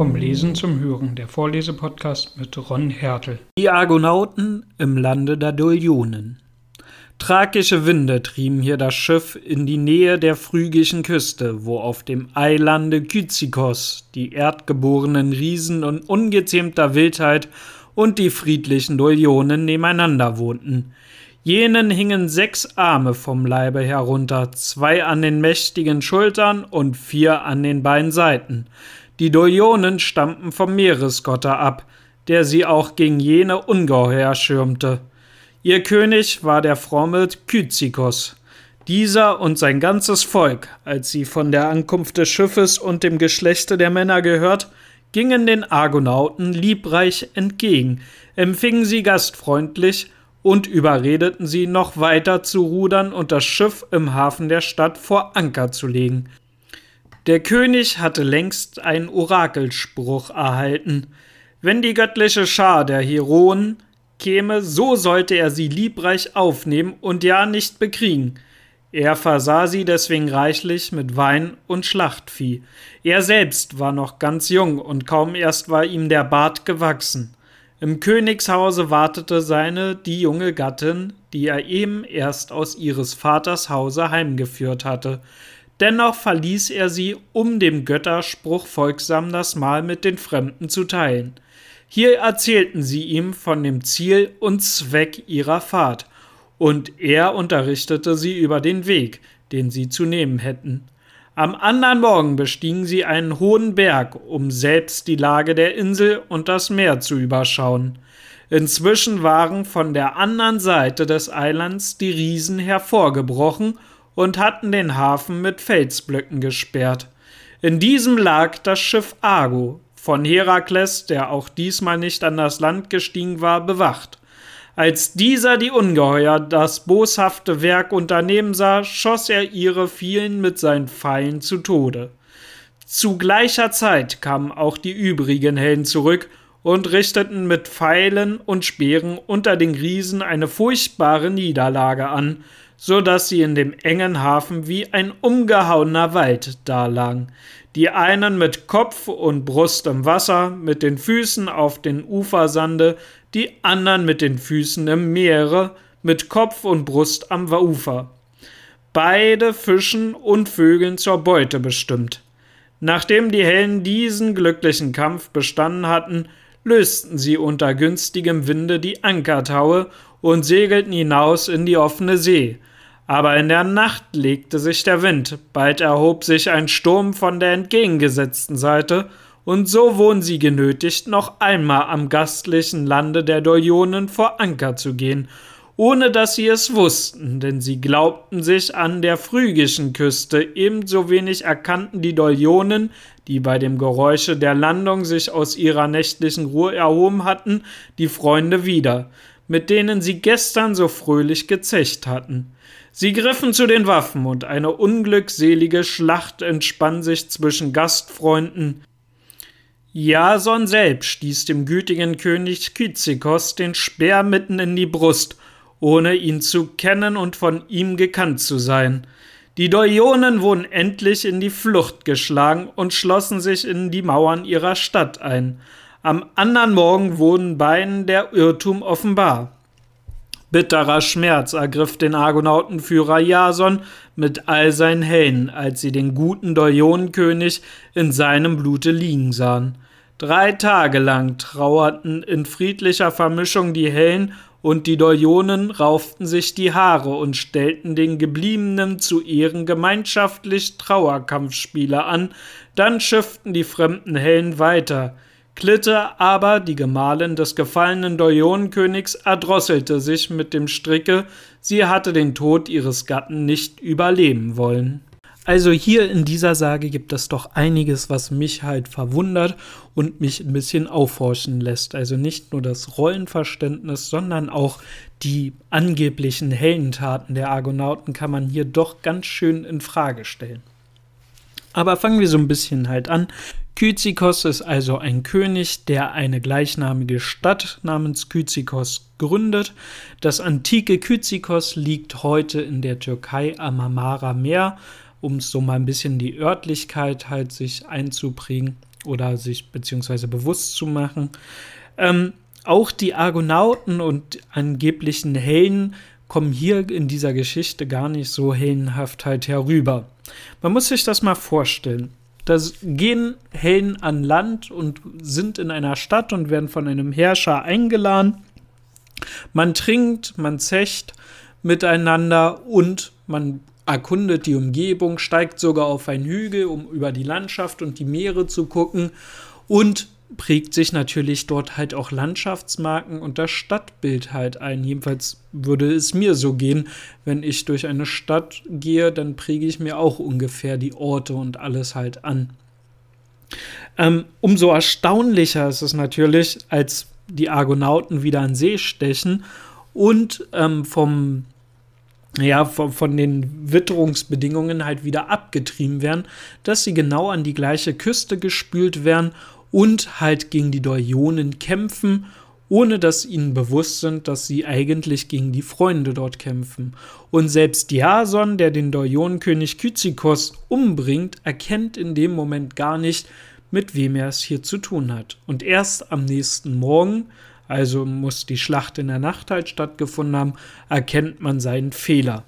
Vom Lesen zum Hören, der Vorlesepodcast mit Ron Hertel. Die Argonauten im Lande der Dolionen. Tragische Winde trieben hier das Schiff in die Nähe der phrygischen Küste, wo auf dem Eilande Kyzikos die erdgeborenen Riesen und ungezähmter Wildheit und die friedlichen Dolionen nebeneinander wohnten. Jenen hingen sechs Arme vom Leibe herunter, zwei an den mächtigen Schultern und vier an den beiden Seiten. Die Dolionen stammten vom Meeresgotter ab, der sie auch gegen jene Ungeheuer schirmte. Ihr König war der fromme Kyzikos. Dieser und sein ganzes Volk, als sie von der Ankunft des Schiffes und dem Geschlechte der Männer gehört, gingen den Argonauten liebreich entgegen, empfingen sie gastfreundlich und überredeten sie, noch weiter zu rudern und das Schiff im Hafen der Stadt vor Anker zu legen. Der König hatte längst einen Orakelspruch erhalten. Wenn die göttliche Schar der Heroen käme, so sollte er sie liebreich aufnehmen und ja nicht bekriegen. Er versah sie deswegen reichlich mit Wein und Schlachtvieh. Er selbst war noch ganz jung und kaum erst war ihm der Bart gewachsen. Im Königshause wartete seine die junge Gattin, die er eben erst aus ihres Vaters Hause heimgeführt hatte. Dennoch verließ er sie, um dem Götterspruch folgsam das Mahl mit den Fremden zu teilen. Hier erzählten sie ihm von dem Ziel und Zweck ihrer Fahrt, und er unterrichtete sie über den Weg, den sie zu nehmen hätten. Am anderen Morgen bestiegen sie einen hohen Berg, um selbst die Lage der Insel und das Meer zu überschauen. Inzwischen waren von der anderen Seite des Eilands die Riesen hervorgebrochen und hatten den Hafen mit Felsblöcken gesperrt. In diesem lag das Schiff Argo, von Herakles, der auch diesmal nicht an das Land gestiegen war, bewacht. Als dieser die Ungeheuer das boshafte Werk unternehmen sah, schoss er ihre vielen mit seinen Pfeilen zu Tode. Zu gleicher Zeit kamen auch die übrigen Helden zurück und richteten mit Pfeilen und Speeren unter den Riesen eine furchtbare Niederlage an, so dass sie in dem engen Hafen wie ein umgehauener Wald dalagen, die einen mit Kopf und Brust im Wasser, mit den Füßen auf den Ufersande, die anderen mit den Füßen im Meere, mit Kopf und Brust am Ufer. Beide Fischen und Vögeln zur Beute bestimmt. Nachdem die Helden diesen glücklichen Kampf bestanden hatten, lösten sie unter günstigem Winde die Ankertaue und segelten hinaus in die offene See, aber in der Nacht legte sich der Wind, bald erhob sich ein Sturm von der entgegengesetzten Seite, und so wurden sie genötigt, noch einmal am gastlichen Lande der Dolionen vor Anker zu gehen, ohne dass sie es wussten, denn sie glaubten sich an der phrygischen Küste, ebenso wenig erkannten die Dolionen, die bei dem Geräusche der Landung sich aus ihrer nächtlichen Ruhe erhoben hatten, die Freunde wieder, mit denen sie gestern so fröhlich gezecht hatten. Sie griffen zu den Waffen, und eine unglückselige Schlacht entspann sich zwischen Gastfreunden. Jason selbst stieß dem gütigen König Kyzikos den Speer mitten in die Brust, ohne ihn zu kennen und von ihm gekannt zu sein. Die Dolionen wurden endlich in die Flucht geschlagen und schlossen sich in die Mauern ihrer Stadt ein. Am anderen Morgen wurden beiden der Irrtum offenbar. Bitterer Schmerz ergriff den Argonautenführer Jason mit all seinen Helden, als sie den guten Dolionenkönig in seinem Blute liegen sahen. Drei Tage lang trauerten in friedlicher Vermischung die Hellen und die Dolionen rauften sich die Haare und stellten den Gebliebenen zu Ehren gemeinschaftlich Trauerkampfspiele an, dann schifften die fremden Hellen weiter – Klitte aber, die Gemahlin des gefallenen Dolionenkönigs, erdrosselte sich mit dem Stricke, sie hatte den Tod ihres Gatten nicht überleben wollen. Also hier in dieser Sage gibt es doch einiges, was mich halt verwundert und mich ein bisschen aufhorchen lässt. Also nicht nur das Rollenverständnis, sondern auch die angeblichen Heldentaten der Argonauten kann man hier doch ganz schön in Frage stellen. Aber fangen wir so ein bisschen halt an. Kyzikos ist also ein König, der eine gleichnamige Stadt namens Kyzikos gründet. Das antike Kyzikos liegt heute in der Türkei am Marmara Meer, um so mal ein bisschen die Örtlichkeit halt sich einzuprägen. oder sich beziehungsweise bewusst zu machen. Ähm, auch die Argonauten und angeblichen Helden kommen hier in dieser Geschichte gar nicht so heldenhaft halt herüber. Man muss sich das mal vorstellen. Da gehen Helden an Land und sind in einer Stadt und werden von einem Herrscher eingeladen. Man trinkt, man zecht miteinander und man erkundet die Umgebung, steigt sogar auf einen Hügel, um über die Landschaft und die Meere zu gucken und prägt sich natürlich dort halt auch Landschaftsmarken und das Stadtbild halt ein. Jedenfalls würde es mir so gehen, wenn ich durch eine Stadt gehe, dann präge ich mir auch ungefähr die Orte und alles halt an. Ähm, umso erstaunlicher ist es natürlich, als die Argonauten wieder an See stechen und ähm, vom ja, von, von, den Witterungsbedingungen halt wieder abgetrieben werden, dass sie genau an die gleiche Küste gespült werden und halt gegen die Dorionen kämpfen, ohne dass ihnen bewusst sind, dass sie eigentlich gegen die Freunde dort kämpfen. Und selbst Jason, der den Dorionenkönig Kyzikos umbringt, erkennt in dem Moment gar nicht, mit wem er es hier zu tun hat. Und erst am nächsten Morgen, also muss die Schlacht in der Nacht halt stattgefunden haben, erkennt man seinen Fehler.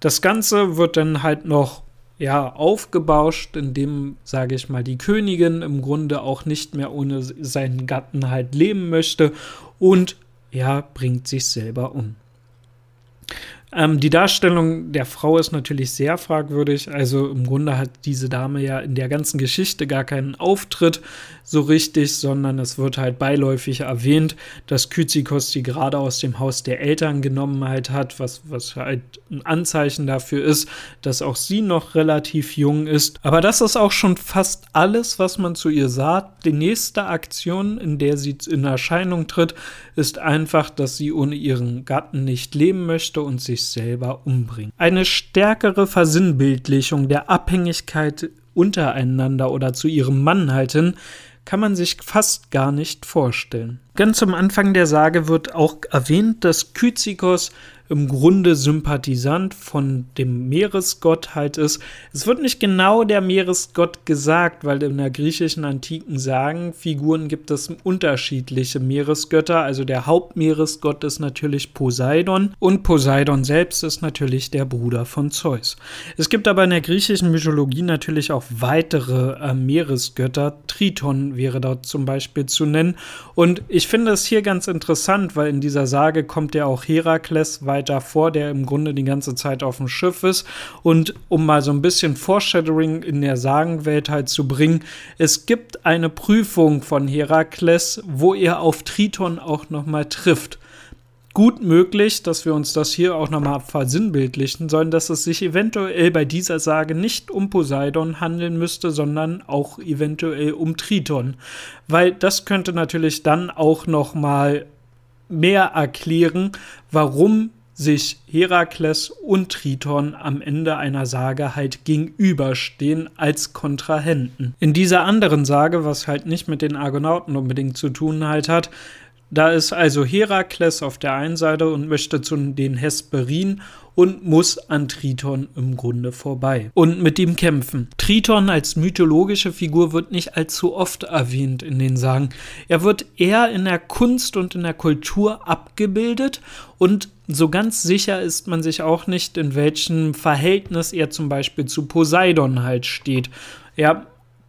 Das Ganze wird dann halt noch ja, aufgebauscht, indem, sage ich mal, die Königin im Grunde auch nicht mehr ohne seinen Gatten halt leben möchte und ja, bringt sich selber um. Ähm, die Darstellung der Frau ist natürlich sehr fragwürdig. Also im Grunde hat diese Dame ja in der ganzen Geschichte gar keinen Auftritt so richtig, sondern es wird halt beiläufig erwähnt, dass Kyzikos die gerade aus dem Haus der Eltern genommen halt hat, was, was halt ein Anzeichen dafür ist, dass auch sie noch relativ jung ist. Aber das ist auch schon fast alles, was man zu ihr sagt. Die nächste Aktion, in der sie in Erscheinung tritt, ist einfach, dass sie ohne ihren Gatten nicht leben möchte und sich selber umbringt. Eine stärkere Versinnbildlichung der Abhängigkeit untereinander oder zu ihrem Mann halten, kann man sich fast gar nicht vorstellen. Ganz am Anfang der Sage wird auch erwähnt, dass Kyzikos im Grunde Sympathisant von dem Meeresgott halt ist. Es wird nicht genau der Meeresgott gesagt, weil in der griechischen antiken Sagenfiguren gibt es unterschiedliche Meeresgötter. Also der Hauptmeeresgott ist natürlich Poseidon und Poseidon selbst ist natürlich der Bruder von Zeus. Es gibt aber in der griechischen Mythologie natürlich auch weitere äh, Meeresgötter. Triton wäre dort zum Beispiel zu nennen. Und ich finde es hier ganz interessant, weil in dieser Sage kommt ja auch Herakles weiter weiter vor, der im Grunde die ganze Zeit auf dem Schiff ist. Und um mal so ein bisschen Foreshadowing in der Sagenwelt halt zu bringen, es gibt eine Prüfung von Herakles, wo er auf Triton auch nochmal trifft gut möglich, dass wir uns das hier auch nochmal versinnbildlichen sollen, dass es sich eventuell bei dieser Sage nicht um Poseidon handeln müsste, sondern auch eventuell um Triton. Weil das könnte natürlich dann auch nochmal mehr erklären, warum sich Herakles und Triton am Ende einer Sage halt gegenüberstehen als Kontrahenten. In dieser anderen Sage, was halt nicht mit den Argonauten unbedingt zu tun halt hat, da ist also Herakles auf der einen Seite und möchte zu den Hesperien und muss an Triton im Grunde vorbei und mit ihm kämpfen. Triton als mythologische Figur wird nicht allzu oft erwähnt in den Sagen. Er wird eher in der Kunst und in der Kultur abgebildet und so ganz sicher ist man sich auch nicht, in welchem Verhältnis er zum Beispiel zu Poseidon halt steht. Er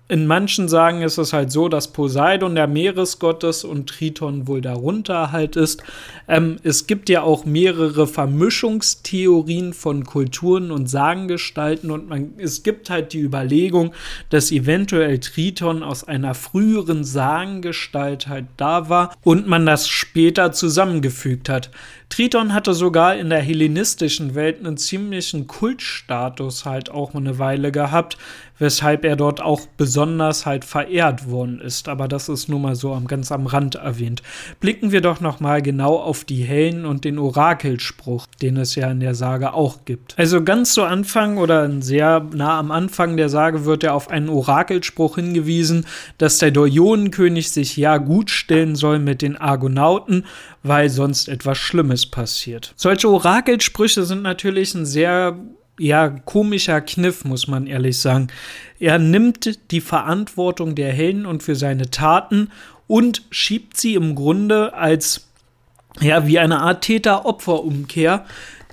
in manchen Sagen ist es halt so, dass Poseidon der Meeresgott ist und Triton wohl darunter halt ist. Ähm, es gibt ja auch mehrere Vermischungstheorien von Kulturen und Sagengestalten und man, es gibt halt die Überlegung, dass eventuell Triton aus einer früheren Sagengestalt halt da war und man das später zusammengefügt hat. Triton hatte sogar in der hellenistischen Welt einen ziemlichen Kultstatus halt auch eine Weile gehabt, weshalb er dort auch besonders halt verehrt worden ist. Aber das ist nur mal so am, ganz am Rand erwähnt. Blicken wir doch noch mal genau auf die Hellen und den Orakelspruch, den es ja in der Sage auch gibt. Also ganz zu Anfang oder sehr nah am Anfang der Sage wird ja auf einen Orakelspruch hingewiesen, dass der Dorionenkönig sich ja gut stellen soll mit den Argonauten, weil sonst etwas Schlimmes passiert. Solche Orakelsprüche sind natürlich ein sehr ja, komischer Kniff, muss man ehrlich sagen. Er nimmt die Verantwortung der Helden und für seine Taten und schiebt sie im Grunde als, ja, wie eine Art Täter-Opfer-Umkehr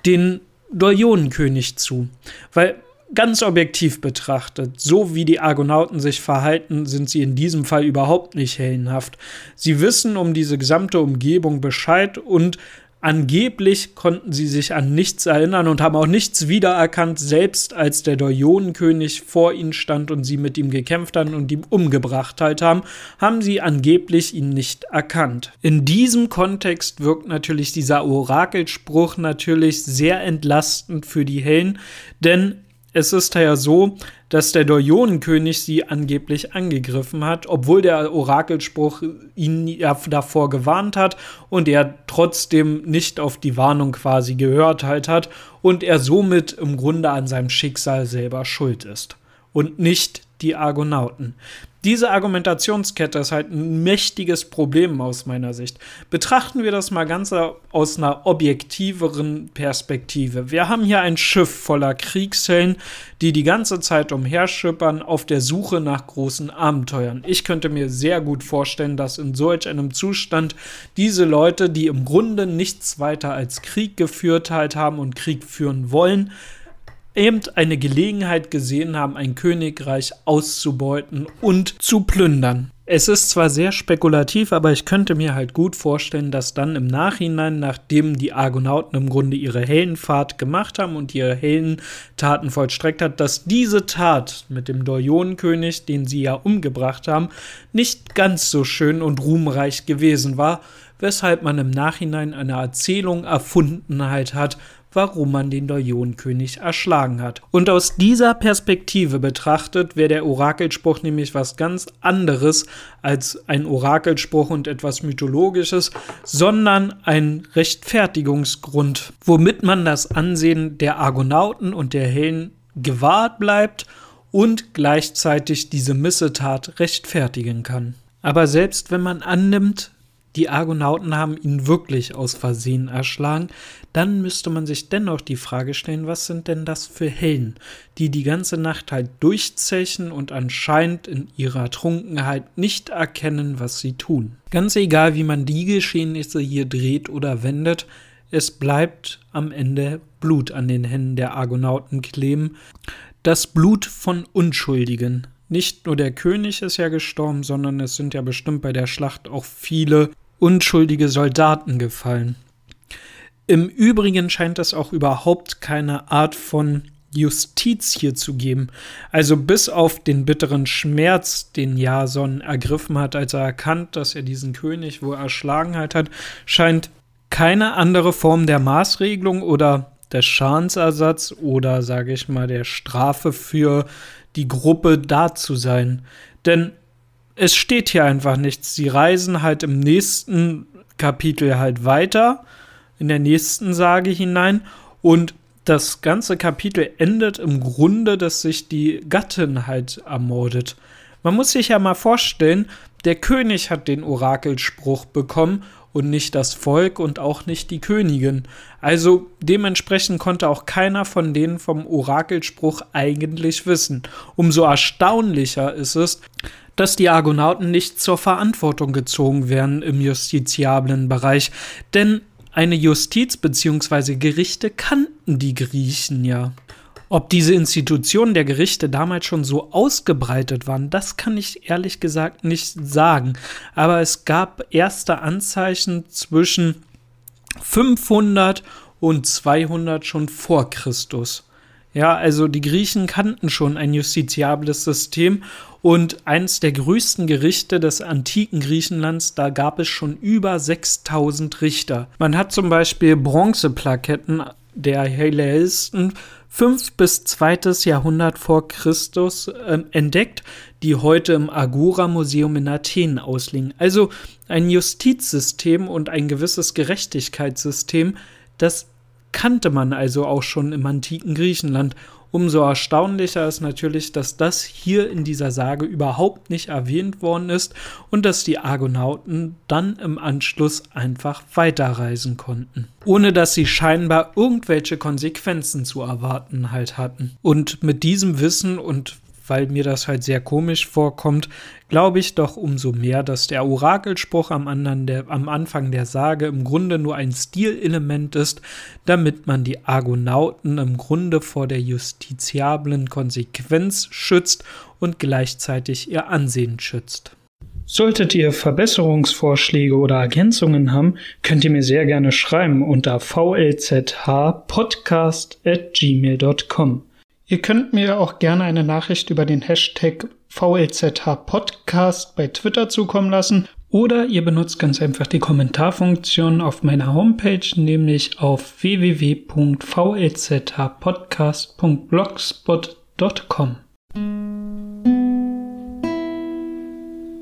den Dorionenkönig zu. Weil ganz objektiv betrachtet, so wie die Argonauten sich verhalten, sind sie in diesem Fall überhaupt nicht heldenhaft. Sie wissen um diese gesamte Umgebung Bescheid und Angeblich konnten sie sich an nichts erinnern und haben auch nichts wiedererkannt, selbst als der Dorionenkönig vor ihnen stand und sie mit ihm gekämpft haben und ihn umgebracht halt haben, haben sie angeblich ihn nicht erkannt. In diesem Kontext wirkt natürlich dieser Orakelspruch natürlich sehr entlastend für die Hellen, denn es ist ja so, dass der Dorionenkönig sie angeblich angegriffen hat, obwohl der Orakelspruch ihn davor gewarnt hat und er trotzdem nicht auf die Warnung quasi gehört halt hat und er somit im Grunde an seinem Schicksal selber schuld ist und nicht die Argonauten. Diese Argumentationskette ist halt ein mächtiges Problem aus meiner Sicht. Betrachten wir das mal ganz aus einer objektiveren Perspektive. Wir haben hier ein Schiff voller Kriegshelden, die die ganze Zeit umherschippern auf der Suche nach großen Abenteuern. Ich könnte mir sehr gut vorstellen, dass in solch einem Zustand diese Leute, die im Grunde nichts weiter als Krieg geführt halt haben und Krieg führen wollen, eben eine Gelegenheit gesehen haben, ein Königreich auszubeuten und zu plündern. Es ist zwar sehr spekulativ, aber ich könnte mir halt gut vorstellen, dass dann im Nachhinein, nachdem die Argonauten im Grunde ihre Heldenfahrt gemacht haben und ihre Heldentaten vollstreckt hat, dass diese Tat mit dem Dorionenkönig, den sie ja umgebracht haben, nicht ganz so schön und ruhmreich gewesen war, weshalb man im Nachhinein eine Erzählung erfunden halt hat, warum man den Dorionenkönig erschlagen hat. Und aus dieser Perspektive betrachtet wäre der Orakelspruch nämlich was ganz anderes als ein Orakelspruch und etwas Mythologisches, sondern ein Rechtfertigungsgrund, womit man das Ansehen der Argonauten und der Helden gewahrt bleibt und gleichzeitig diese Missetat rechtfertigen kann. Aber selbst wenn man annimmt, die Argonauten haben ihn wirklich aus Versehen erschlagen, dann müsste man sich dennoch die Frage stellen, was sind denn das für Helden, die die ganze Nacht halt durchzechen und anscheinend in ihrer Trunkenheit nicht erkennen, was sie tun. Ganz egal, wie man die Geschehnisse hier dreht oder wendet, es bleibt am Ende Blut an den Händen der Argonauten kleben, das Blut von Unschuldigen. Nicht nur der König ist ja gestorben, sondern es sind ja bestimmt bei der Schlacht auch viele unschuldige Soldaten gefallen. Im Übrigen scheint es auch überhaupt keine Art von Justiz hier zu geben. Also bis auf den bitteren Schmerz, den Jason ergriffen hat, als er erkannt, dass er diesen König wohl erschlagen hat, scheint keine andere Form der Maßregelung oder des Schadensersatz oder, sage ich mal, der Strafe für die Gruppe da zu sein. Denn es steht hier einfach nichts. Sie reisen halt im nächsten Kapitel halt weiter, in der nächsten Sage hinein und das ganze Kapitel endet im Grunde, dass sich die Gattin halt ermordet. Man muss sich ja mal vorstellen, der König hat den Orakelspruch bekommen und nicht das Volk und auch nicht die Königin. Also dementsprechend konnte auch keiner von denen vom Orakelspruch eigentlich wissen. Umso erstaunlicher ist es, dass die Argonauten nicht zur Verantwortung gezogen werden im justiziablen Bereich, denn eine Justiz bzw. Gerichte kannten die Griechen ja. Ob diese Institutionen der Gerichte damals schon so ausgebreitet waren, das kann ich ehrlich gesagt nicht sagen. Aber es gab erste Anzeichen zwischen 500 und 200 schon vor Christus. Ja, also die Griechen kannten schon ein justiziables System und eines der größten Gerichte des antiken Griechenlands, da gab es schon über 6000 Richter. Man hat zum Beispiel Bronzeplaketten der Helleisten 5 bis 2. Jahrhundert vor Christus äh, entdeckt, die heute im Agora-Museum in Athen ausliegen. Also ein Justizsystem und ein gewisses Gerechtigkeitssystem, das kannte man also auch schon im antiken Griechenland. Umso erstaunlicher ist natürlich, dass das hier in dieser Sage überhaupt nicht erwähnt worden ist und dass die Argonauten dann im Anschluss einfach weiterreisen konnten. Ohne dass sie scheinbar irgendwelche Konsequenzen zu erwarten halt hatten. Und mit diesem Wissen und weil mir das halt sehr komisch vorkommt, glaube ich doch umso mehr, dass der Orakelspruch am, der, am, Anfang der Sage im Grunde nur ein Stilelement ist, damit man die Argonauten im Grunde vor der justiziablen Konsequenz schützt und gleichzeitig ihr Ansehen schützt. Solltet ihr Verbesserungsvorschläge oder Ergänzungen haben, könnt ihr mir sehr gerne schreiben unter vlzhpodcast.gmail.com. Ihr könnt mir auch gerne eine Nachricht über den Hashtag VLZH bei Twitter zukommen lassen oder ihr benutzt ganz einfach die Kommentarfunktion auf meiner Homepage, nämlich auf www.vlzhpodcast.blogspot.com.